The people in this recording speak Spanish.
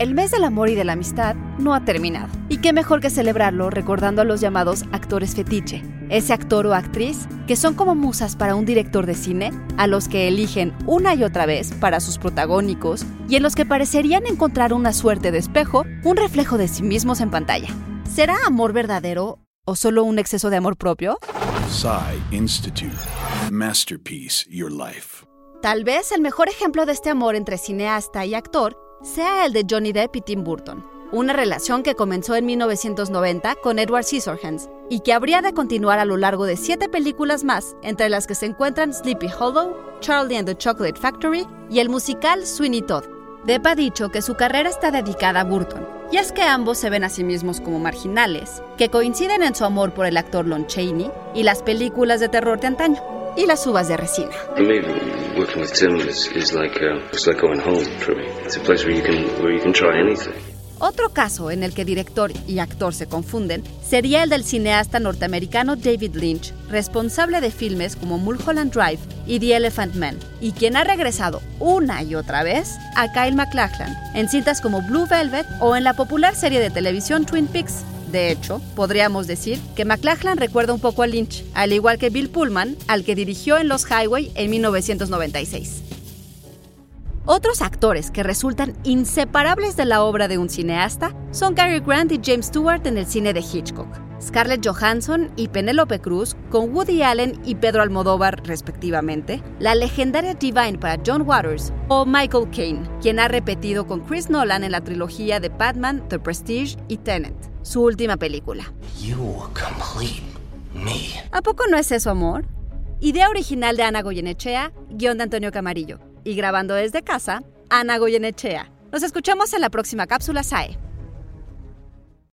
el mes del amor y de la amistad no ha terminado. Y qué mejor que celebrarlo recordando a los llamados actores fetiche, ese actor o actriz que son como musas para un director de cine, a los que eligen una y otra vez para sus protagónicos y en los que parecerían encontrar una suerte de espejo, un reflejo de sí mismos en pantalla. ¿Será amor verdadero o solo un exceso de amor propio? Institute. Masterpiece Your Life. Tal vez el mejor ejemplo de este amor entre cineasta y actor sea el de Johnny Depp y Tim Burton, una relación que comenzó en 1990 con Edward Scissorhands y que habría de continuar a lo largo de siete películas más, entre las que se encuentran Sleepy Hollow, Charlie and the Chocolate Factory y el musical Sweeney Todd. Depp ha dicho que su carrera está dedicada a Burton, y es que ambos se ven a sí mismos como marginales, que coinciden en su amor por el actor Lon Chaney y las películas de terror de antaño y las uvas de resina. Otro caso en el que director y actor se confunden sería el del cineasta norteamericano David Lynch, responsable de filmes como Mulholland Drive y The Elephant Man, y quien ha regresado una y otra vez a Kyle MacLachlan en cintas como Blue Velvet o en la popular serie de televisión Twin Peaks. De hecho, podríamos decir que McLachlan recuerda un poco a Lynch, al igual que Bill Pullman, al que dirigió en Los Highway en 1996. Otros actores que resultan inseparables de la obra de un cineasta son Cary Grant y James Stewart en el cine de Hitchcock, Scarlett Johansson y Penélope Cruz con Woody Allen y Pedro Almodóvar respectivamente, la legendaria Divine para John Waters o Michael Caine, quien ha repetido con Chris Nolan en la trilogía de Batman, The Prestige y Tenet su última película. ¿A poco no es eso, amor? Idea original de Ana Goyenechea, guion de Antonio Camarillo. Y grabando desde casa, Ana Goyenechea. Nos escuchamos en la próxima cápsula SAE.